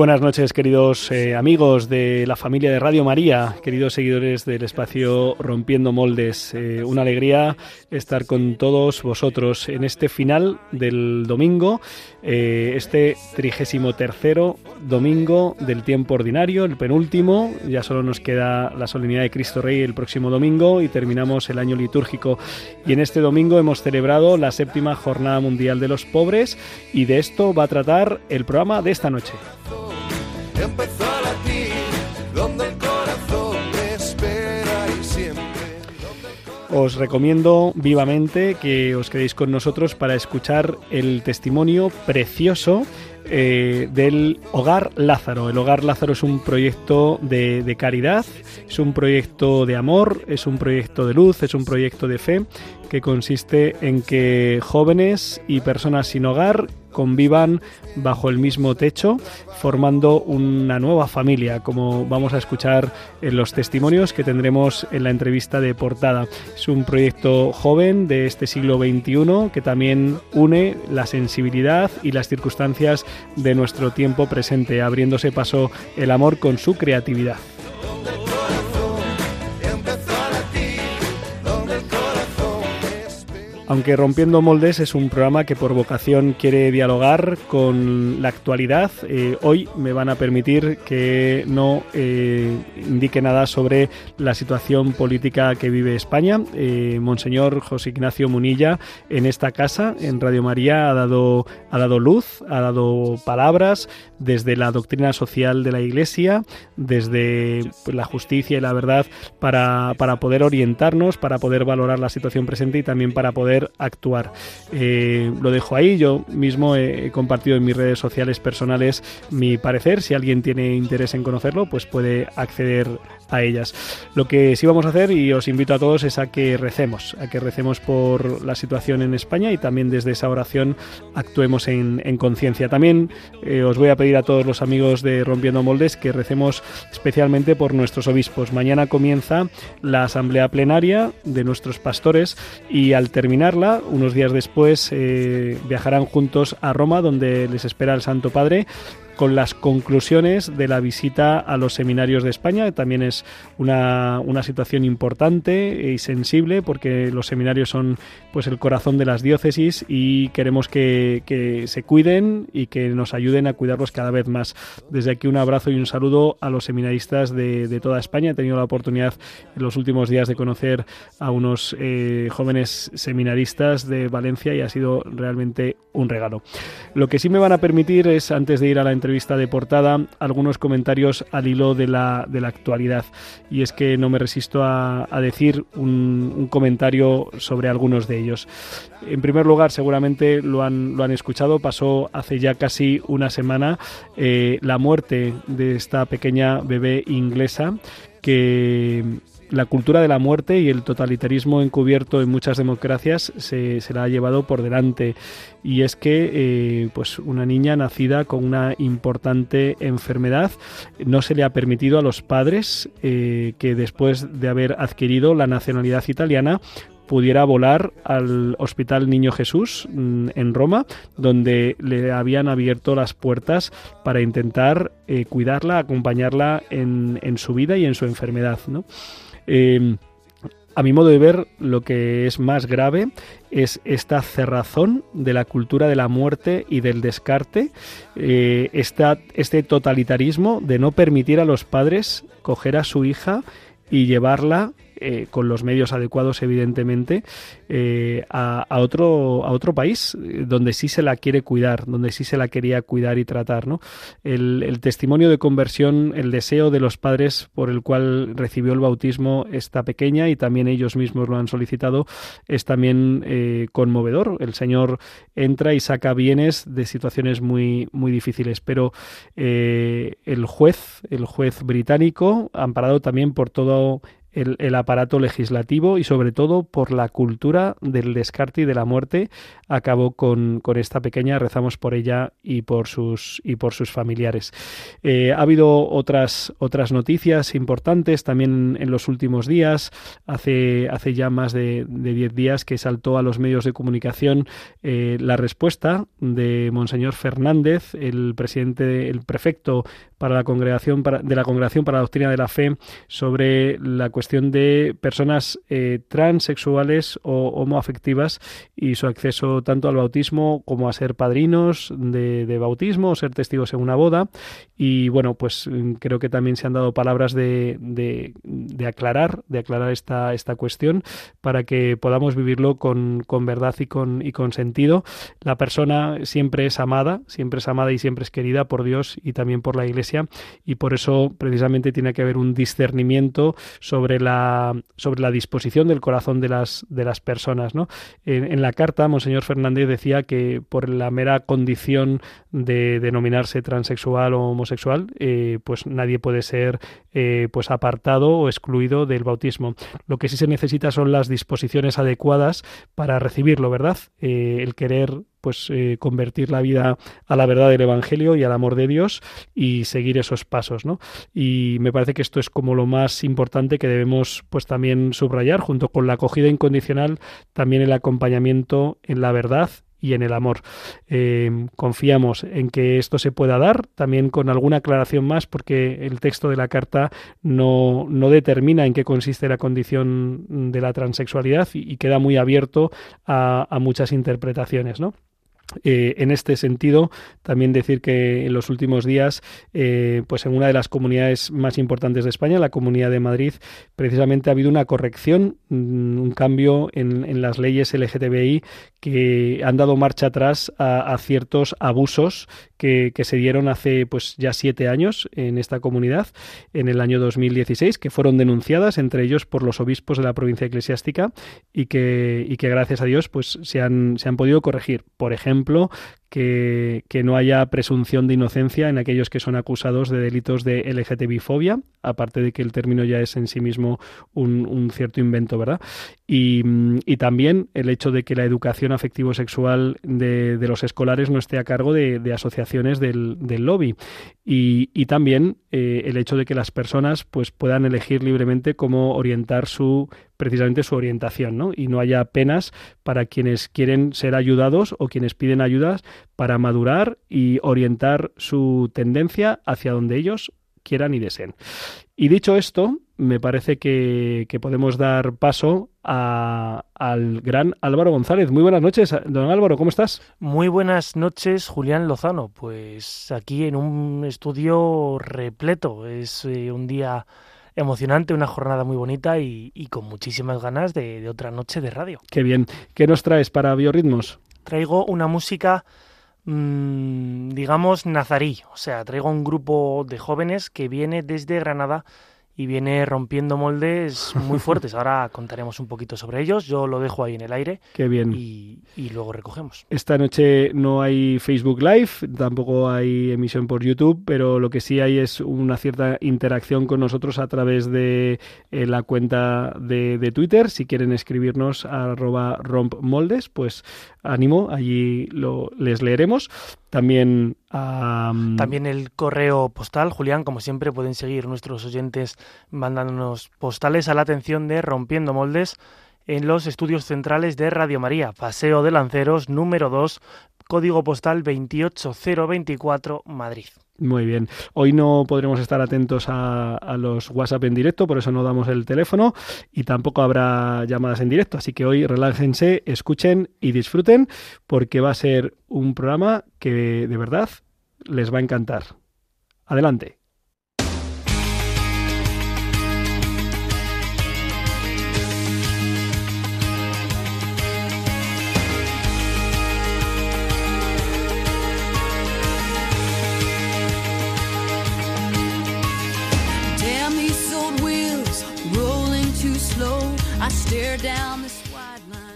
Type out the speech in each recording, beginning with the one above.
Buenas noches, queridos eh, amigos de la familia de Radio María, queridos seguidores del espacio Rompiendo Moldes. Eh, una alegría estar con todos vosotros en este final del domingo, eh, este trigésimo tercero domingo del tiempo ordinario, el penúltimo. Ya solo nos queda la solemnidad de Cristo Rey el próximo domingo y terminamos el año litúrgico. Y en este domingo hemos celebrado la séptima Jornada Mundial de los Pobres y de esto va a tratar el programa de esta noche Os recomiendo vivamente que os quedéis con nosotros para escuchar el testimonio precioso eh, del Hogar Lázaro. El Hogar Lázaro es un proyecto de, caridad, es un proyecto de amor, es un proyecto de luz, es un proyecto de fe que consiste en que jóvenes y personas sin hogar convivan bajo el mismo techo, formando una nueva familia, como vamos a escuchar en los testimonios que tendremos en la entrevista de portada. Es un proyecto joven de este siglo XXI que también une la sensibilidad y las circunstancias de nuestro tiempo presente, abriéndose paso el amor con su creatividad. Aunque Rompiendo Moldes es un programa que por vocación quiere dialogar con la actualidad, eh, hoy me van a permitir que no eh, indique nada sobre la situación política que vive España. Eh, Monseñor José Ignacio Munilla en esta casa, en Radio María, ha dado, ha dado luz, ha dado palabras desde la doctrina social de la Iglesia, desde la justicia y la verdad, para, para poder orientarnos, para poder valorar la situación presente y también para poder actuar. Eh, lo dejo ahí, yo mismo he compartido en mis redes sociales personales mi parecer, si alguien tiene interés en conocerlo, pues puede acceder a ellas. Lo que sí vamos a hacer y os invito a todos es a que recemos, a que recemos por la situación en España y también desde esa oración actuemos en, conciencia. También eh, os voy a pedir a todos los amigos de Rompiendo Moldes que recemos especialmente por nuestros obispos. Mañana comienza la asamblea plenaria de nuestros pastores y al terminarla, unos días después, eh, viajarán juntos a Roma donde les espera el Santo Padre con las conclusiones de la visita a los seminarios de España. También es una, una, situación importante y sensible porque los seminarios son pues el corazón de las diócesis y queremos que, que, se cuiden y que nos ayuden a cuidarlos cada vez más. Desde aquí un abrazo y un saludo a los seminaristas de, de toda España. He tenido la oportunidad en los últimos días de conocer a unos eh, jóvenes seminaristas de Valencia y ha sido realmente un regalo. Lo que sí me van a permitir es, antes de ir a la entrevista, vista de portada algunos comentarios al hilo de la, de la actualidad. Y es que no me resisto a, decir un, comentario sobre algunos de ellos. En primer lugar, seguramente lo han, lo han escuchado, pasó hace ya casi una semana eh, la muerte de esta pequeña bebé inglesa que la cultura de la muerte y el totalitarismo encubierto en muchas democracias se, se la ha llevado por delante. Y es que eh, pues una niña nacida con una importante enfermedad no se le ha permitido a los padres eh, que después de haber adquirido la nacionalidad italiana pudiera volar al Hospital Niño Jesús mm, en Roma, donde le habían abierto las puertas para intentar eh, cuidarla, acompañarla en, en, su vida y en su enfermedad. ¿no? Em, a mi modo de ver, lo que es más grave es esta cerrazón de la cultura de la muerte y del descarte, eh, este totalitarismo de no permitir a los padres coger a su hija y llevarla eh, con los medios adecuados, evidentemente, eh, a, otro, a otro país eh, donde sí se la quiere cuidar, donde sí se la quería cuidar y tratar. ¿no? El, testimonio de conversión, el deseo de los padres por el cual recibió el bautismo esta pequeña y también ellos mismos lo han solicitado, es también conmovedor. El Señor entra y saca bienes de situaciones muy, muy difíciles, pero el juez, el juez británico, amparado también por todo el, aparato legislativo y sobre todo por la cultura del descarte y de la muerte acabó con, esta pequeña rezamos por ella y por sus y por sus familiares. Eh, ha habido otras otras noticias importantes también en los últimos días. Hace hace ya más de 10 días que saltó a los medios de comunicación eh, la respuesta de monseñor Fernández el presidente el prefecto para la congregación de la congregación para la doctrina de la fe sobre la cuestión de personas eh, transexuales o homoafectivas y su acceso tanto al bautismo como a ser padrinos de, bautismo o ser testigos en una boda. Y bueno, pues mm, creo que también se han dado palabras de, de, aclarar, de aclarar esta, esta cuestión para que podamos vivirlo con, con verdad y con, y con sentido. La persona siempre es amada, siempre es amada y siempre es querida por Dios y también por la Iglesia y por eso precisamente tiene que haber un discernimiento sobre la, sobre la disposición del corazón de las, de las personas. ¿no? En, la carta, Monseñor Fernández decía que por la mera condición de denominarse transexual o homosexual, eh, pues nadie puede ser eh, pues apartado o excluido del bautismo. Lo que sí se necesita son las disposiciones adecuadas para recibirlo, ¿verdad? Eh, el querer pues eh, convertir la vida a la verdad del Evangelio y al amor de Dios y seguir esos pasos, ¿no? Y me parece que esto es como lo más importante que debemos pues también subrayar junto con la acogida incondicional, también el acompañamiento en la verdad y en el amor. Eh, confiamos en que esto se pueda dar, también con alguna aclaración más, porque el texto de la carta no, no determina en qué consiste la condición de la transexualidad y, queda muy abierto a, a muchas interpretaciones, ¿no? Eh, en este sentido, también decir que en los últimos días, eh, pues en una de las comunidades más importantes de España, la Comunidad de Madrid, precisamente ha habido una corrección, mm, un cambio en, las leyes LGTBI que han dado marcha atrás a, ciertos abusos que, se dieron hace pues ya siete años en esta comunidad, en el año 2016, que fueron denunciadas, entre ellos por los obispos de la provincia eclesiástica, y que, y que gracias a Dios pues se han, se han podido corregir. Por ejemplo, ejemplo, que, no haya presunción de inocencia en aquellos que son acusados de delitos de LGTBI-fobia, aparte de que el término ya es en sí mismo un, cierto invento, ¿verdad? Y, también el hecho de que la educación afectivo-sexual de, los escolares no esté a cargo de, asociaciones del, lobby. Y, también eh, el hecho de que las personas pues, puedan elegir libremente cómo orientar su precisamente su orientación, ¿no? Y no haya penas para quienes quieren ser ayudados o quienes piden ayudas para madurar y orientar su tendencia hacia donde ellos quieran y deseen. Y dicho esto, me parece que, podemos dar paso al gran Álvaro González. Muy buenas noches, don Álvaro, ¿cómo estás? Muy buenas noches, Julián Lozano. Pues aquí en un estudio repleto. Es eh, un día emocionante, una jornada muy bonita y, con muchísimas ganas de, otra noche de radio. Qué bien. ¿Qué nos traes para Biorritmos? Traigo una música, mm, digamos, nazarí. O sea, traigo un grupo de jóvenes que viene desde Granada y viene rompiendo moldes muy fuertes. Ahora contaremos un poquito sobre ellos. Yo lo dejo ahí en el aire. Qué bien. Y, luego recogemos. Esta noche no hay Facebook Live, tampoco hay emisión por YouTube, pero lo que sí hay es una cierta interacción con nosotros a través de eh, la cuenta de, Twitter. Si quieren escribirnos a arroba rompmoldes, pues ánimo, allí lo, les leeremos. También también el correo postal, Julián, como siempre pueden seguir nuestros oyentes mandándonos postales a la atención de Rompiendo Moldes en los estudios centrales de Radio María, Paseo de Lanceros número 2, código postal 28024, Madrid. Muy bien. Hoy no podremos estar atentos a, los WhatsApp en directo, por eso no damos el teléfono y tampoco habrá llamadas en directo. Así que hoy relájense, escuchen y disfruten porque va a ser un programa que de verdad les va a encantar. Adelante.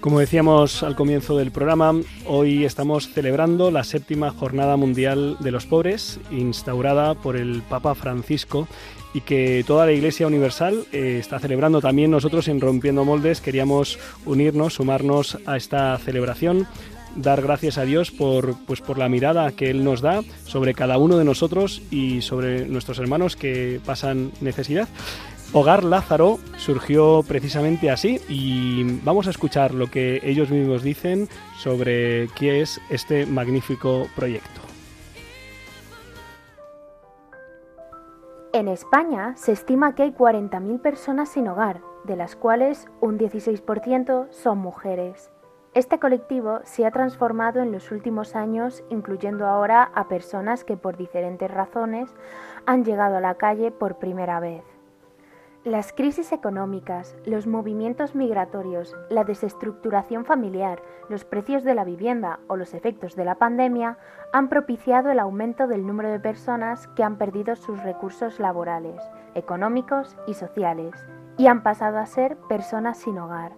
Como decíamos al comienzo del programa, hoy estamos celebrando la séptima Jornada Mundial de los Pobres, instaurada por el Papa Francisco y que toda la Iglesia Universal eh, está celebrando. También nosotros en Rompiendo Moldes queríamos unirnos, sumarnos a esta celebración dar gracias a Dios por, pues, por la mirada que Él nos da sobre cada uno de nosotros y sobre nuestros hermanos que pasan necesidad. Hogar Lázaro surgió precisamente así y vamos a escuchar lo que ellos mismos dicen sobre qué es este magnífico proyecto. En España se estima que hay 40.000 personas sin hogar, de las cuales un 16% son mujeres. Este colectivo se ha transformado en los últimos años, incluyendo ahora a personas que por diferentes razones han llegado a la calle por primera vez. Las crisis económicas, los movimientos migratorios, la desestructuración familiar, los precios de la vivienda o los efectos de la pandemia han propiciado el aumento del número de personas que han perdido sus recursos laborales, económicos y sociales y han pasado a ser personas sin hogar.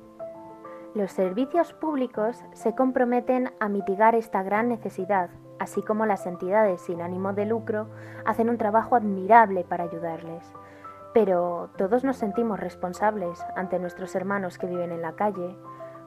Los servicios públicos se comprometen a mitigar esta gran necesidad, así como las entidades sin ánimo de lucro hacen un trabajo admirable para ayudarles pero todos nos sentimos responsables ante nuestros hermanos que viven en la calle.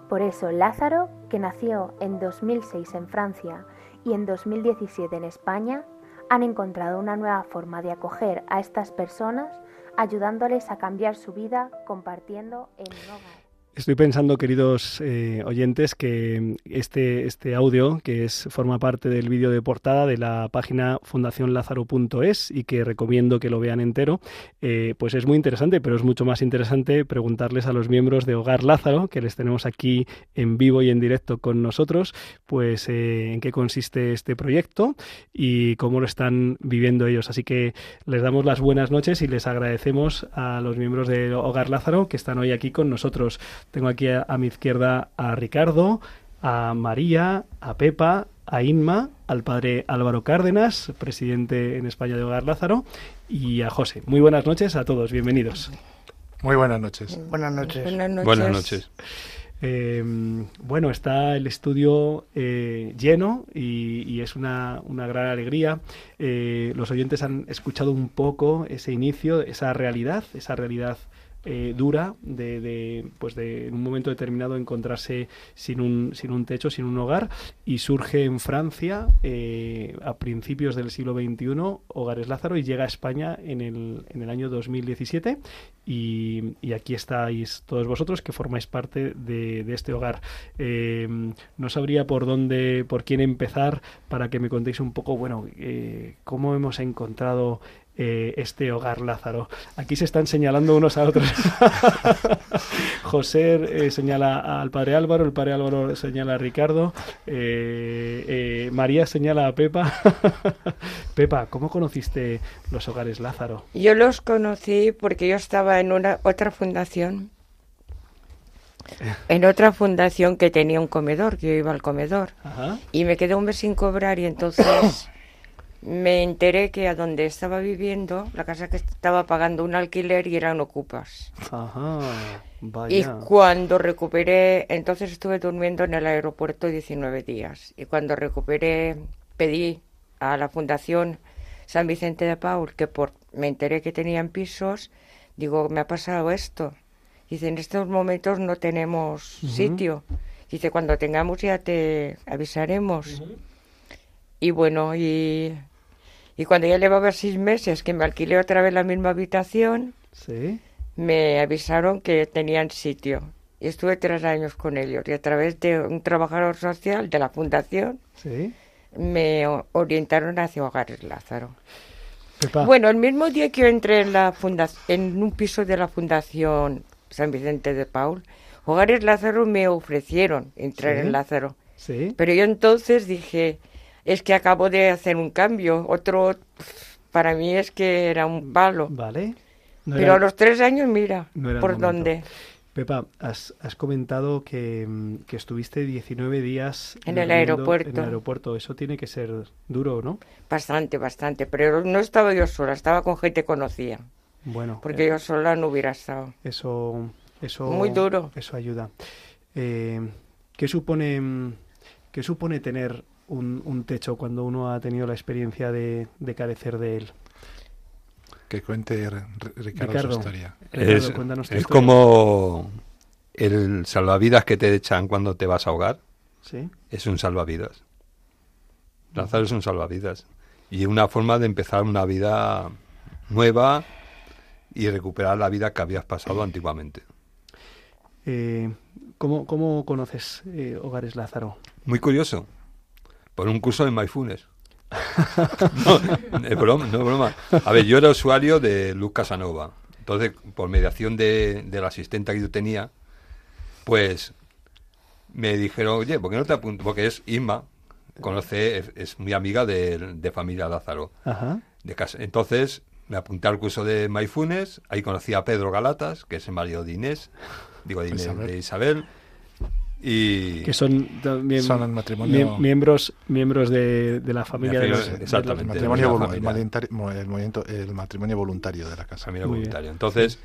Por eso Lázaro, que nació en 2006 en Francia y en 2017 en España, han encontrado una nueva forma de acoger a estas personas, ayudándoles a cambiar su vida compartiendo en un hogar. Estoy pensando, queridos eh, oyentes, que este, este audio, que forma parte del vídeo de portada de la página fundacionlázaro.es y que recomiendo que lo vean entero, eh, pues es muy interesante, pero es mucho más interesante preguntarles a los miembros de Hogar Lázaro, que les tenemos aquí en vivo y en directo con nosotros, pues eh, en qué consiste este proyecto y cómo lo están viviendo ellos. Así que les damos las buenas noches y les agradecemos a los miembros de Hogar Lázaro que están hoy aquí con nosotros. Tengo aquí a, mi izquierda a Ricardo, a María, a Pepa, a Inma, al padre Álvaro Cárdenas, presidente en España de Hogar Lázaro, y a José. Muy buenas noches a todos, bienvenidos. Muy buenas noches. Buenas noches. Buenas noches. Eh, bueno, está el estudio eh, lleno y, es una, gran alegría. Eh, los oyentes han escuchado un poco ese inicio, esa realidad, esa realidad eh, dura de, de, pues de en un momento determinado encontrarse sin un, sin un techo, sin un hogar y surge en Francia eh, a principios del siglo XXI Hogares Lázaro y llega a España en el, en el año 2017 y, y, aquí estáis todos vosotros que formáis parte de, de este hogar. Eh, no sabría por dónde, por quién empezar para que me contéis un poco, bueno, cómo hemos encontrado eh, este hogar Lázaro. Aquí se están señalando unos a otros. José eh, señala al padre Álvaro, el padre Álvaro señala a Ricardo, eh, María señala a Pepa. Pepa, ¿cómo conociste los hogares Lázaro? Yo los conocí porque yo estaba en una otra fundación en otra fundación que tenía un comedor, que yo iba al comedor. Y me quedé un mes sin cobrar y entonces me enteré que a donde estaba viviendo, la casa que estaba pagando un alquiler y eran ocupas. Ajá, Y cuando recuperé, entonces estuve durmiendo en el aeropuerto 19 días. Y cuando recuperé, pedí a la Fundación San Vicente de Paul, que por, me enteré que tenían pisos, digo, me ha pasado esto. Dice, en estos momentos no tenemos sitio. Dice, cuando tengamos ya te avisaremos. Y bueno, y y cuando ya llevaba seis meses que me alquilé otra vez la misma habitación, me avisaron que tenían sitio. Y estuve tres años con ellos. Y a través de un trabajador social de la fundación, me orientaron hacia Hogares Lázaro. Bueno, el mismo día que yo entré en, la en un piso de la Fundación San Vicente de Paul, Hogares Lázaro me ofrecieron entrar en Lázaro. Pero yo entonces dije, es que acabo de hacer un cambio. Otro, para mí es que era un palo. Vale. Pero a los tres años, mira, por dónde. Pepa, has, comentado que, estuviste 19 días en el aeropuerto. En el aeropuerto. Eso tiene que ser duro, ¿no? Bastante, bastante. Pero no estaba yo sola, estaba con gente que conocía. Bueno. Porque eh, yo sola no hubiera estado. Eso, eso. Muy duro. Eso ayuda. Eh, ¿Qué supone, qué supone tener un, techo cuando uno ha tenido la experiencia de, carecer de él? Que cuente Ricardo, su historia. es, es como el salvavidas que te echan cuando te vas a ahogar. ¿Sí? Es un salvavidas. Lázaro es un salvavidas. Y una forma de empezar una vida nueva y recuperar la vida que habías pasado antiguamente. Eh, ¿cómo, ¿cómo, conoces eh, Hogares Lázaro? Muy curioso. Por un curso de Maifunes. no, es broma, no es broma. A ver, yo era usuario de Luz Casanova. Entonces, por mediación de, de la asistente que yo tenía, pues me dijeron, oye, ¿por qué no te apuntas? Porque es Inma, conoce, es, muy amiga de, familia Lázaro. De casa. Entonces me apunté al curso de Maifunes, ahí conocí a Pedro Galatas, que es el marido de Inés, digo de, Inés, de Isabel. Y que son también son matrimonio... miembros miembros de, la familia de, los, exactamente. el, matrimonio el, matrimonio voluntario de la casa. Familia voluntario entonces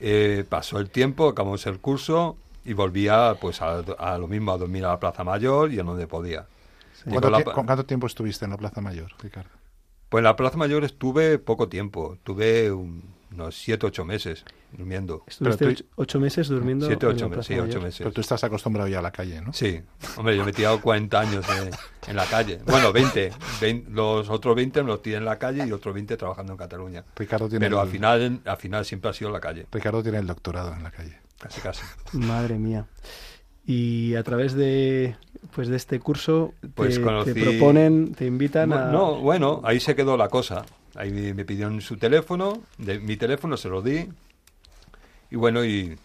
eh, pasó el tiempo acabamos el curso y volvía pues a, lo mismo a dormir a la Plaza Mayor y en donde podía. ¿Cuánto, tiempo estuviste en la Plaza Mayor, Ricardo? Pues en la Plaza Mayor estuve poco tiempo, tuve unos siete, ocho meses durmiendo. ¿Estuviste ocho meses durmiendo? Siete, ocho, meses, sí, ocho meses. Pero tú estás acostumbrado ya a la calle, ¿no? Sí. Hombre, yo me he tirado 40 años en la calle. Bueno, 20. los otros 20 me los tiré en la calle y otros 20 trabajando en Cataluña. Ricardo tiene Pero al, final, al final siempre ha sido la calle. Ricardo tiene el doctorado en la calle. Casi, casi. Madre mía. Y a través de pues de este curso pues te, proponen, te invitan a... No, bueno, ahí se quedó la cosa. Ahí me pidieron su teléfono, de, mi teléfono se lo di. Y bueno, y,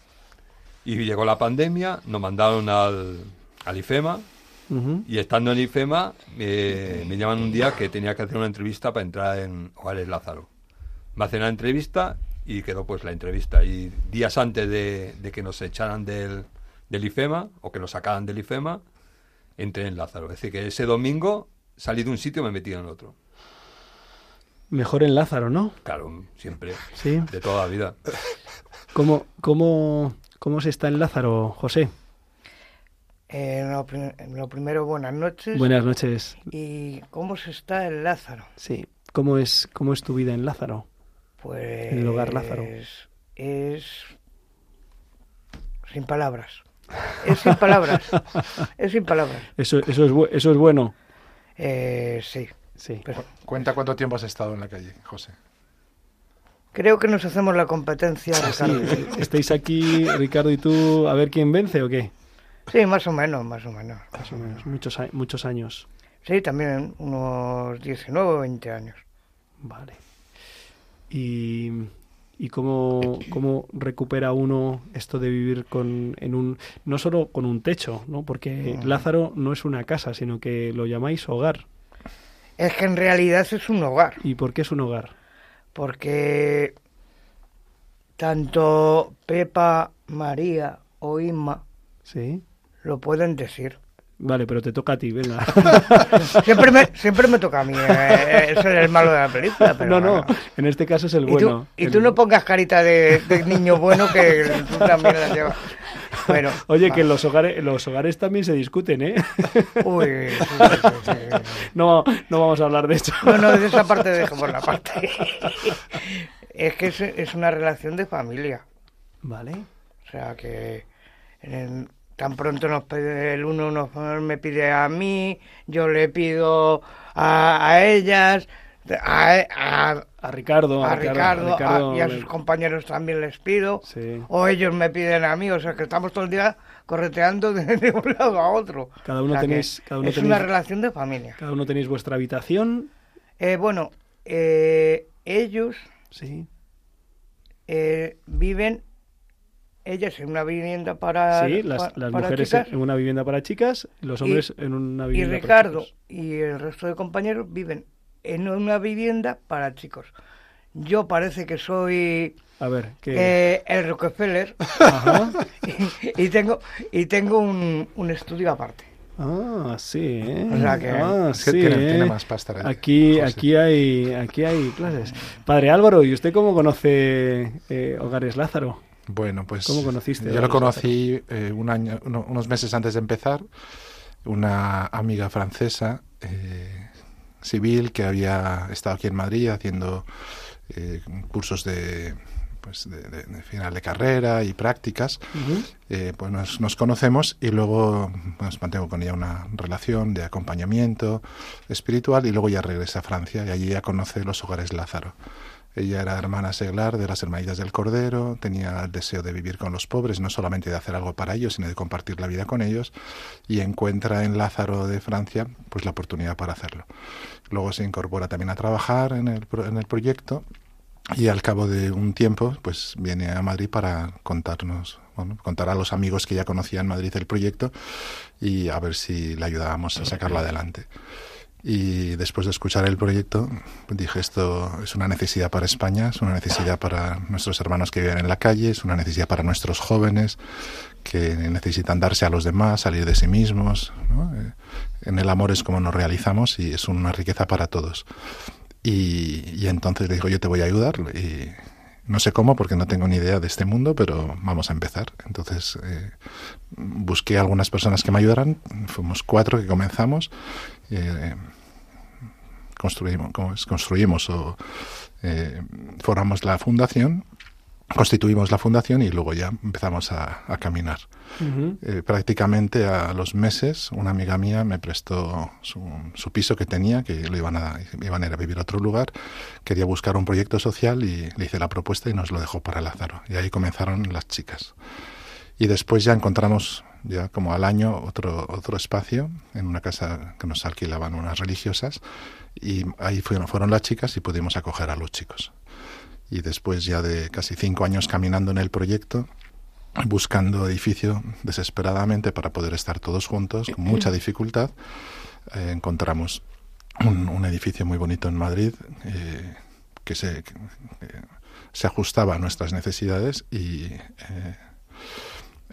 y llegó la pandemia, nos mandaron al, al IFEMA. Y estando en IFEMA, me llaman un día que tenía que hacer una entrevista para entrar en Juárez Lázaro. Me hacen la entrevista y quedó pues la entrevista. Y días antes de, de que nos echaran del, del IFEMA o que nos sacaran del IFEMA, entré en Lázaro. Es decir, que ese domingo salí de un sitio y me metí en otro. Mejor en Lázaro, ¿no? Claro, siempre. Sí. De toda la vida. ¿Cómo, cómo, cómo se está en Lázaro, José? Eh, lo, primero, buenas noches. Buenas noches. ¿Y cómo se está en Lázaro? Sí. ¿Cómo es, cómo es tu vida en Lázaro? Pues. En el hogar Lázaro. Es sin palabras. Es sin palabras. es sin palabras. Eso, eso, es, eso es bueno. Eh, sí. Sí. Cuenta cuánto tiempo has estado en la calle, José. Creo que nos hacemos la competencia, Ricardo. ¿Estáis aquí, Ricardo y tú, a ver quién vence o qué? Sí, más o menos, más o menos. Más o menos, muchos, muchos años. Sí, también unos 19 o 20 años. Vale. Y y cómo, cómo recupera uno esto de vivir con, en un, no solo con un techo, ¿no? porque Lázaro no es una casa, sino que lo llamáis hogar. Es que en realidad es un hogar. ¿Y por qué es un hogar? Porque tanto Pepa, María o Inma ¿Sí? lo pueden decir. Vale, pero te toca a ti, venga. siempre, me, siempre me toca a mí. Eh, eso es el malo de la película. Pero no, no, en este caso es el bueno. Y tú, no pongas carita de, niño bueno que tú también la llevas. Bueno, Oye, que en los hogares, los hogares también se discuten, ¿eh? Uy, no, no vamos a hablar de eso. No, no, de esa parte dejemos la parte. es que es, es una relación de familia. Vale. O sea que en, tan pronto nos pide el uno nos, me pide a mí, yo le pido a, ellas, a, a, Ricardo, a, Ricardo, y a sus compañeros también les pido, o ellos me piden a mí, o sea que estamos todo el día correteando de, un lado a otro. Cada uno tenéis, cada uno es una relación de familia. Cada uno tenéis vuestra habitación. Eh, bueno, eh, ellos sí. Eh, viven ellas en una vivienda para sí las, mujeres en una vivienda para chicas los hombres en una vivienda y Ricardo y el resto de compañeros viven en una vivienda para chicos yo parece que soy a ver ¿qué? el Rockefeller Y, tengo y tengo un, un estudio aparte Ah, sí, ¿eh? O sea que, ah, sí, tiene, ¿eh? más pasta. Aquí, aquí hay, aquí hay clases. Padre Álvaro, ¿y usted cómo conoce eh, Hogares Lázaro? Bueno, pues ¿Cómo conociste? Yo lo conocí eh, un año, unos meses antes de empezar. Una amiga francesa, eh, civil, que había estado aquí en Madrid haciendo eh, cursos de, pues de, final de carrera y prácticas, eh, pues nos, nos, conocemos y luego pues, mantengo con ella una relación de acompañamiento espiritual y luego ya regresa a Francia y allí ya conoce los hogares Lázaro. Ella era hermana seglar de las Hermanitas del Cordero, tenía el deseo de vivir con los pobres, no solamente de hacer algo para ellos, sino de compartir la vida con ellos, y encuentra en Lázaro de Francia pues la oportunidad para hacerlo. Luego se incorpora también a trabajar en el, en el proyecto y al cabo de un tiempo pues viene a Madrid para contarnos bueno, contar a los amigos que ya conocían en Madrid el proyecto y a ver si le ayudábamos a sacarlo adelante. Y después de escuchar el proyecto, dije, esto es una necesidad para España, es una necesidad para nuestros hermanos que viven en la calle, es una necesidad para nuestros jóvenes que necesitan darse a los demás, salir de sí mismos. Eh, en el amor es como nos realizamos y es una riqueza para todos. Y, entonces le digo, yo te voy a ayudar. Y no sé cómo, porque no tengo ni idea de este mundo, pero vamos a empezar. Entonces eh, busqué algunas personas que me ayudaran. Fuimos cuatro que comenzamos eh, construimos, construimos o eh, formamos la fundación, constituimos la fundación y luego ya empezamos a, caminar. Eh, prácticamente a los meses una amiga mía me prestó su, piso que tenía, que lo iban a, iban a ir a vivir a otro lugar, quería buscar un proyecto social y le hice la propuesta y nos lo dejó para Lázaro. Y ahí comenzaron las chicas. Y después ya encontramos ya como al año otro, otro espacio en una casa que nos alquilaban unas religiosas y ahí fueron, fueron las chicas y pudimos acoger a los chicos. Y después ya de casi cinco años caminando en el proyecto, buscando edificio desesperadamente para poder estar todos juntos, con mucha dificultad, eh, encontramos un, edificio muy bonito en Madrid eh, que, se, se ajustaba a nuestras necesidades y eh,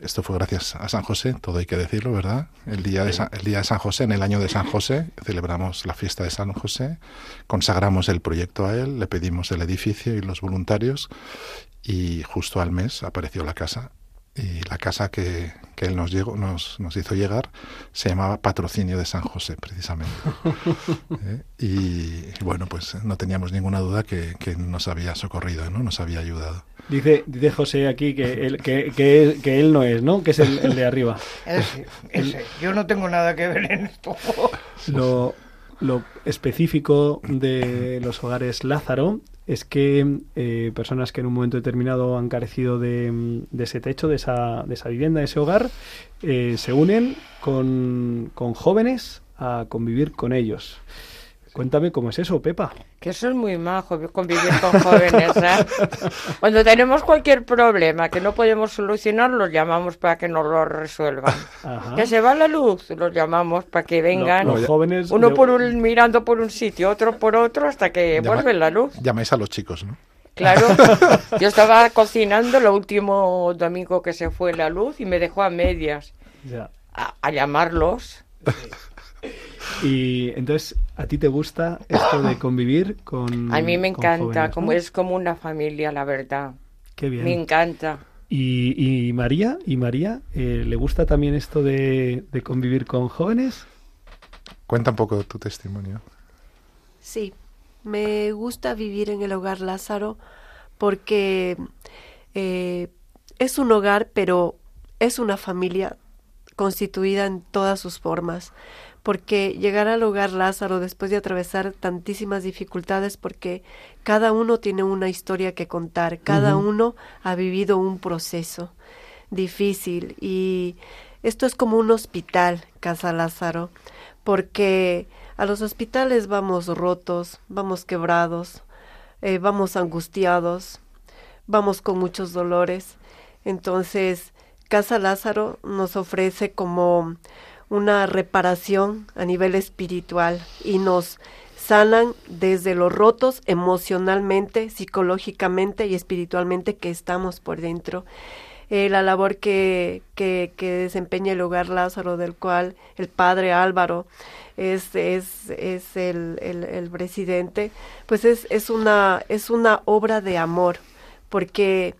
esto fue gracias a San José, todo hay que decirlo, ¿verdad? El día, de San, el día de San José, en el año de San José, celebramos la fiesta de San José, consagramos el proyecto a él, le pedimos el edificio y los voluntarios y justo al mes apareció la casa y la casa que, que él nos, llegó, nos, nos, hizo llegar se llamaba Patrocinio de San José, precisamente. ¿Eh? y, bueno, pues no teníamos ninguna duda que, que, nos había socorrido, ¿no? nos había ayudado. Dice, dice José aquí que él, que, que, que él no es, ¿no? Que es el, de arriba. Ese, Yo no tengo nada que ver en esto. Lo, lo específico de los hogares Lázaro es que eh, personas que en un momento determinado han carecido de, ese techo, de esa, de esa, vivienda, de ese hogar, eh, se unen con, con jóvenes a convivir con ellos. Cuéntame cómo es eso, Pepa. Que eso es muy majo, convivir con jóvenes. ¿eh? Cuando tenemos cualquier problema que no podemos solucionar, los llamamos para que nos lo resuelvan. Que se va la luz, los llamamos para que vengan. los jóvenes uno por un, mirando por un sitio, otro por otro, hasta que vuelve la luz. Llamáis a los chicos, ¿no? Claro, yo estaba cocinando el último domingo que se fue la luz y me dejó a medias a, a llamarlos. Y entonces, ¿a ti te gusta esto de convivir con A mí me encanta, como es como una familia, la verdad. Qué bien. Me encanta. ¿Y, y María? ¿Y María? Eh, ¿Le gusta también esto de, de convivir con jóvenes? Cuenta un poco tu testimonio. Sí, me gusta vivir en el hogar Lázaro porque eh, es un hogar, pero es una familia constituida en todas sus formas porque llegar al hogar Lázaro después de atravesar tantísimas dificultades, porque cada uno tiene una historia que contar, cada uno ha vivido un proceso difícil y esto es como un hospital, Casa Lázaro, porque a los hospitales vamos rotos, vamos quebrados, eh, vamos angustiados, vamos con muchos dolores. Entonces, Casa Lázaro nos ofrece como una reparación a nivel espiritual y nos sanan desde los rotos emocionalmente, psicológicamente y espiritualmente que estamos por dentro. Eh, la labor que, que, desempeña el hogar Lázaro, del cual el padre Álvaro es, es, es el, el, presidente, pues es, es, una, es una obra de amor, porque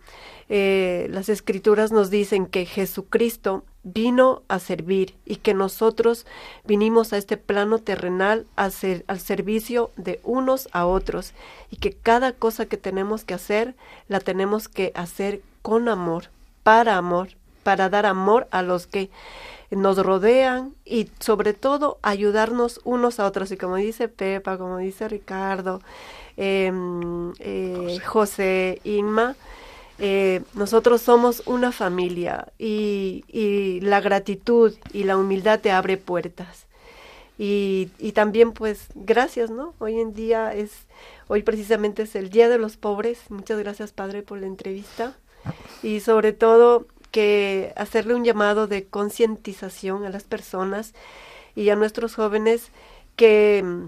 eh, las escrituras nos dicen que Jesucristo vino a servir y que nosotros vinimos a este plano terrenal a ser, al servicio de unos a otros y que cada cosa que tenemos que hacer la tenemos que hacer con amor, para amor, para dar amor a los que nos rodean y sobre todo ayudarnos unos a otros. Y como dice Pepa, como dice Ricardo, em, eh, José. Inma, eh, nosotros somos una familia y, la gratitud y la humildad te abre puertas. Y, y también pues gracias, ¿no? Hoy en día es, hoy precisamente es el Día de los Pobres. Muchas gracias Padre por la entrevista. Y sobre todo que hacerle un llamado de concientización a las personas y a nuestros jóvenes que mm,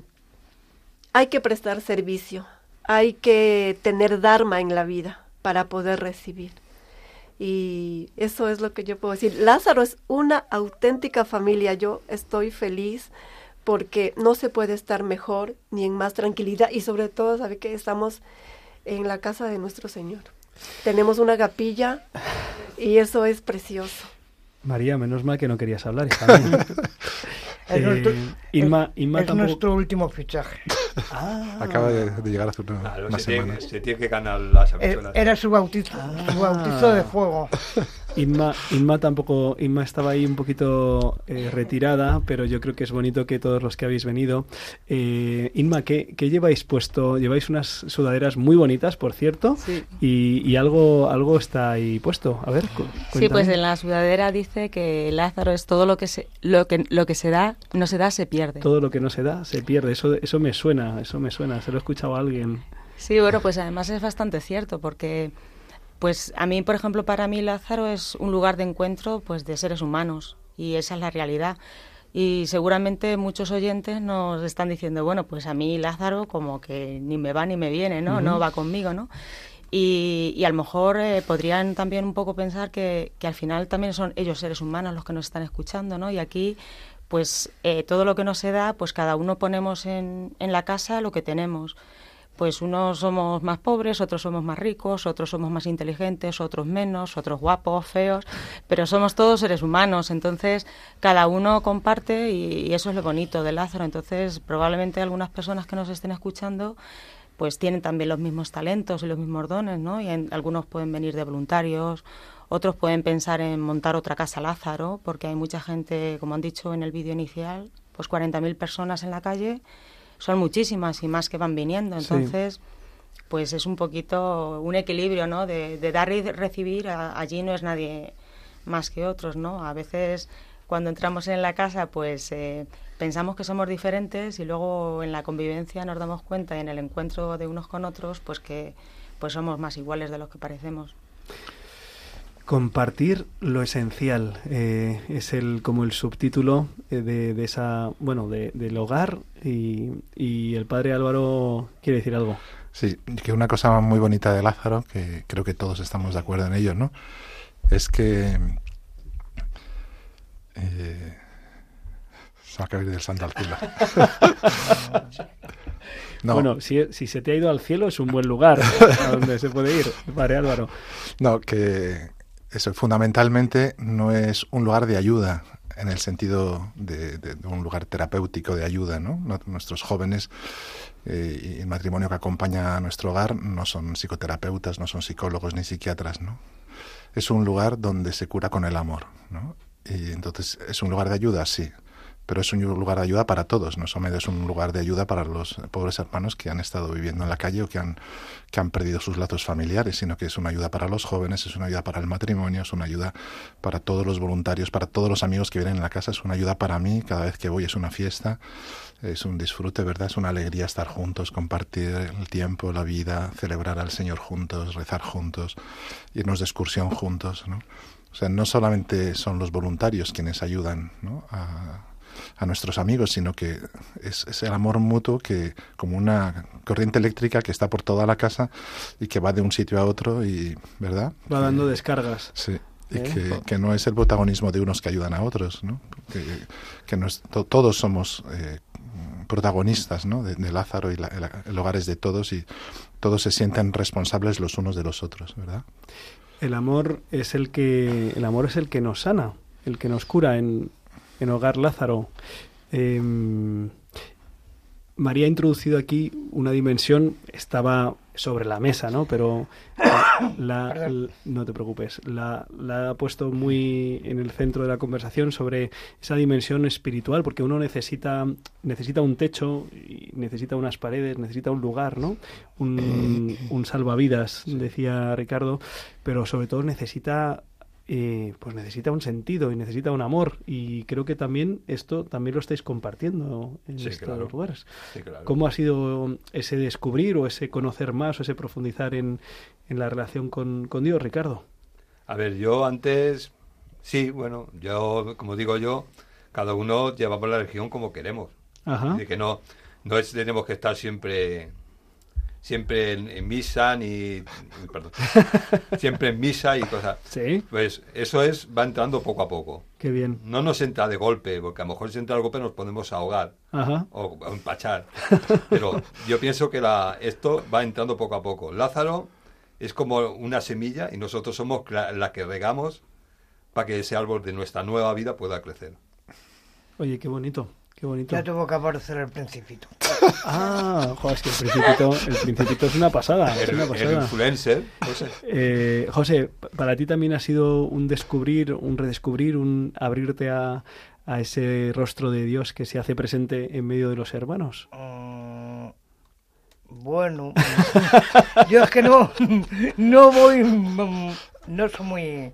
hay que prestar servicio, hay que tener dharma en la vida para poder recibir. Y eso es lo que yo puedo decir. Lázaro es una auténtica familia. Yo estoy feliz porque no se puede estar mejor ni en más tranquilidad y sobre todo sabe que estamos en la casa de nuestro Señor. Tenemos una capilla y eso es precioso. María, menos mal que no querías hablar. Es, nuestro, Inma, Inma es nuestro último fichaje. Ah. Acaba de, llegar hace una, claro, una se, tiene, se, tiene, que ganar las habichuelas. Era su bautizo, ah. su bautizo de fuego. Inma, Inma tampoco, Inma estaba ahí un poquito eh, retirada, pero yo creo que es bonito que todos los que habéis venido. Eh, Inma, ¿qué, ¿qué, lleváis puesto? Lleváis unas sudaderas muy bonitas, por cierto, sí. y, y, algo, algo está ahí puesto. A ver, cuéntame. Sí, pues en la sudadera dice que Lázaro es todo lo que se, lo que, lo que se da, no se da, se pierde. Todo lo que no se da, se pierde. Eso, eso me suena, eso me suena. Se lo he escuchado a alguien. Sí, bueno, pues además es bastante cierto, porque pues a mí, por ejemplo, para mí Lázaro es un lugar de encuentro pues de seres humanos y esa es la realidad. Y seguramente muchos oyentes nos están diciendo, bueno, pues a mí Lázaro como que ni me va ni me viene, ¿no? Uh -huh. No va conmigo, ¿no? Y, y a lo mejor eh, podrían también un poco pensar que, que, al final también son ellos seres humanos los que nos están escuchando, ¿no? Y aquí, pues eh, todo lo que nos se da, pues cada uno ponemos en, en la casa lo que tenemos pues unos somos más pobres, otros somos más ricos, otros somos más inteligentes, otros menos, otros guapos, feos, pero somos todos seres humanos, entonces cada uno comparte y, eso es lo bonito de Lázaro, entonces probablemente algunas personas que nos estén escuchando pues tienen también los mismos talentos y los mismos dones, ¿no? Y en, algunos pueden venir de voluntarios, otros pueden pensar en montar otra casa Lázaro, porque hay mucha gente, como han dicho en el vídeo inicial, pues 40.000 personas en la calle son muchísimas y más que van viniendo. Entonces, sí. pues es un poquito un equilibrio, ¿no? De, de dar y recibir. A, allí no es nadie más que otros, ¿no? A veces cuando entramos en la casa, pues eh, pensamos que somos diferentes y luego en la convivencia nos damos cuenta y en el encuentro de unos con otros, pues que pues somos más iguales de los que parecemos. Compartir lo esencial eh, es el como el subtítulo eh, de, de, esa bueno de, del hogar y, y, el padre Álvaro quiere decir algo. Sí, que una cosa muy bonita de Lázaro que creo que todos estamos de acuerdo en ello, ¿no? Es que eh, se va a caer del santo al cielo. No. Bueno, si, si, se te ha ido al cielo es un buen lugar a donde se puede ir, padre Álvaro. No, que eso fundamentalmente no es un lugar de ayuda en el sentido de, de, de un lugar terapéutico de ayuda, ¿no? Nuestros jóvenes eh, y el matrimonio que acompaña a nuestro hogar no son psicoterapeutas, no son psicólogos ni psiquiatras, ¿no? Es un lugar donde se cura con el amor, ¿no? Y entonces es un lugar de ayuda, sí, pero es un lugar de ayuda para todos, no solamente es un lugar de ayuda para los pobres hermanos que han estado viviendo en la calle o que han, que han perdido sus lazos familiares, sino que es una ayuda para los jóvenes, es una ayuda para el matrimonio, es una ayuda para todos los voluntarios, para todos los amigos que vienen en la casa, es una ayuda para mí, cada vez que voy es una fiesta, es un disfrute, ¿verdad? Es una alegría estar juntos, compartir el tiempo, la vida, celebrar al Señor juntos, rezar juntos, irnos de excursión juntos, ¿no? O sea, no solamente son los voluntarios quienes ayudan ¿no? a, a nuestros amigos, sino que es, es, el amor mutuo que como una corriente eléctrica que está por toda la casa y que va de un sitio a otro y, ¿verdad? Va dando descargas. Sí. Y ¿Eh? que, que, no es el protagonismo de unos que ayudan a otros, ¿no? Que, que no es, to, todos somos eh, protagonistas, ¿no? De, de Lázaro y la, el, el hogar es de todos y todos se sienten responsables los unos de los otros, ¿verdad? El amor es el que el amor es el que nos sana el que nos cura en, en Hogar Lázaro. Em, María ha introducido aquí una dimensión, estaba sobre la mesa, ¿no? Pero la, no te preocupes, la, la, ha puesto muy en el centro de la conversación sobre esa dimensión espiritual, porque uno necesita, necesita un techo, necesita unas paredes, necesita un lugar, ¿no? Un, un salvavidas, decía Ricardo, pero sobre todo necesita eh, pues necesita un sentido y necesita un amor. Y creo que también esto también lo estáis compartiendo en estos lugares. ¿Cómo ha sido ese descubrir o ese conocer más o ese profundizar en, en la relación con, con, Dios, Ricardo? A ver, yo antes, sí, bueno, yo, como digo yo, cada uno llevamos la religión como queremos. Ajá. que no, no es, tenemos que estar siempre siempre en, misa ni perdón, siempre en misa y cosas. Sí. Pues eso es va entrando poco a poco. Qué bien. No nos entra de golpe, porque a lo mejor si entra de golpe nos podemos ahogar o, empachar. Pero yo pienso que la, esto va entrando poco a poco. Lázaro es como una semilla y nosotros somos la que regamos para que ese árbol de nuestra nueva vida pueda crecer. Oye, qué bonito. Qué bonito. Ya tuvo que aparecer el principito. Ah, joder, es que el principito, el principito es una pasada. Es una pasada. El influencer, José. Eh, José, para ti también ha sido un descubrir, un redescubrir, un abrirte a, a ese rostro de Dios que se hace presente en medio de los hermanos. Mm, bueno, yo es que no, no voy, mm, no soy muy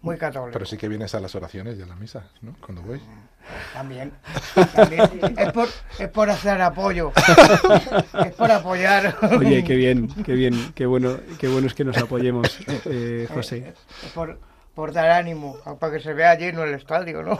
muy católico. Pero sí que vienes a las oraciones y a la misa, ¿no? Cuando voy. También. Es, por, es por hacer apoyo. Es por apoyar. Oye, qué bien, qué bien, qué bueno, qué bueno es que nos apoyemos, eh, José. Es por, por dar ánimo, para que se vea lleno el estadio, ¿no?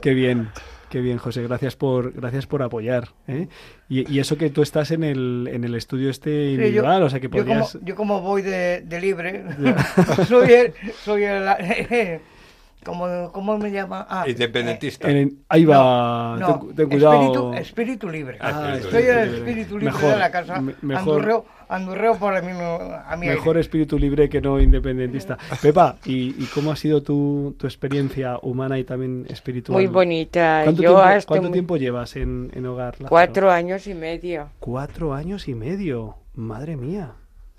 Qué bien. Qué bien, José. Gracias por, gracias por apoyar. ¿eh? Y, eso que tú estás en el, en el estudio este individual, o sea que podrías... Yo como, voy de, de libre, soy el... Soy el ¿Cómo, ¿Cómo, me llama? Ah, Independentista. ahí va, ten, cuidado. Espíritu, espíritu libre. Ah, Estoy en el espíritu libre de la casa. Mejor, andurreo, por el mismo, a mí. Mejor espíritu libre que no independentista. Pepa, ¿y, ¿y, cómo ha sido tu, tu, experiencia humana y también espiritual? Muy bonita. ¿Cuánto, Yo tiempo, ¿cuánto tiempo llevas en, en Hogar? Cuatro años y medio. Cuatro años y medio. Madre mía.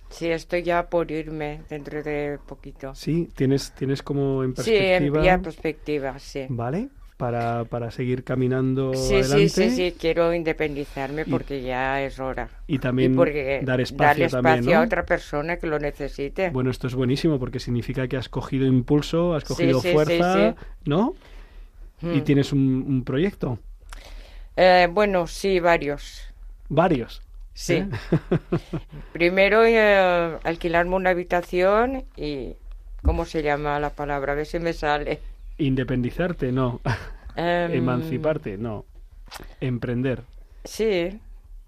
Sí, estoy ya por irme dentro de poquito. Sí, tienes, tienes como en perspectiva. Sí, en perspectiva, sí. Vale, para, para seguir caminando sí, adelante. Sí, sí, sí, quiero independizarme porque ya es hora. Y también dar espacio, espacio a otra persona que lo necesite. Bueno, esto es buenísimo porque significa que has cogido impulso, has cogido fuerza, ¿no? Y mm. tienes un, proyecto. Eh, bueno, sí, varios. ¿Varios? Sí. ¿Eh? Primero eh, alquilarme una habitación y... ¿Cómo se llama la palabra? A ver si me sale. Independizarte, no. Em, Emanciparte, no. Emprender. Sí,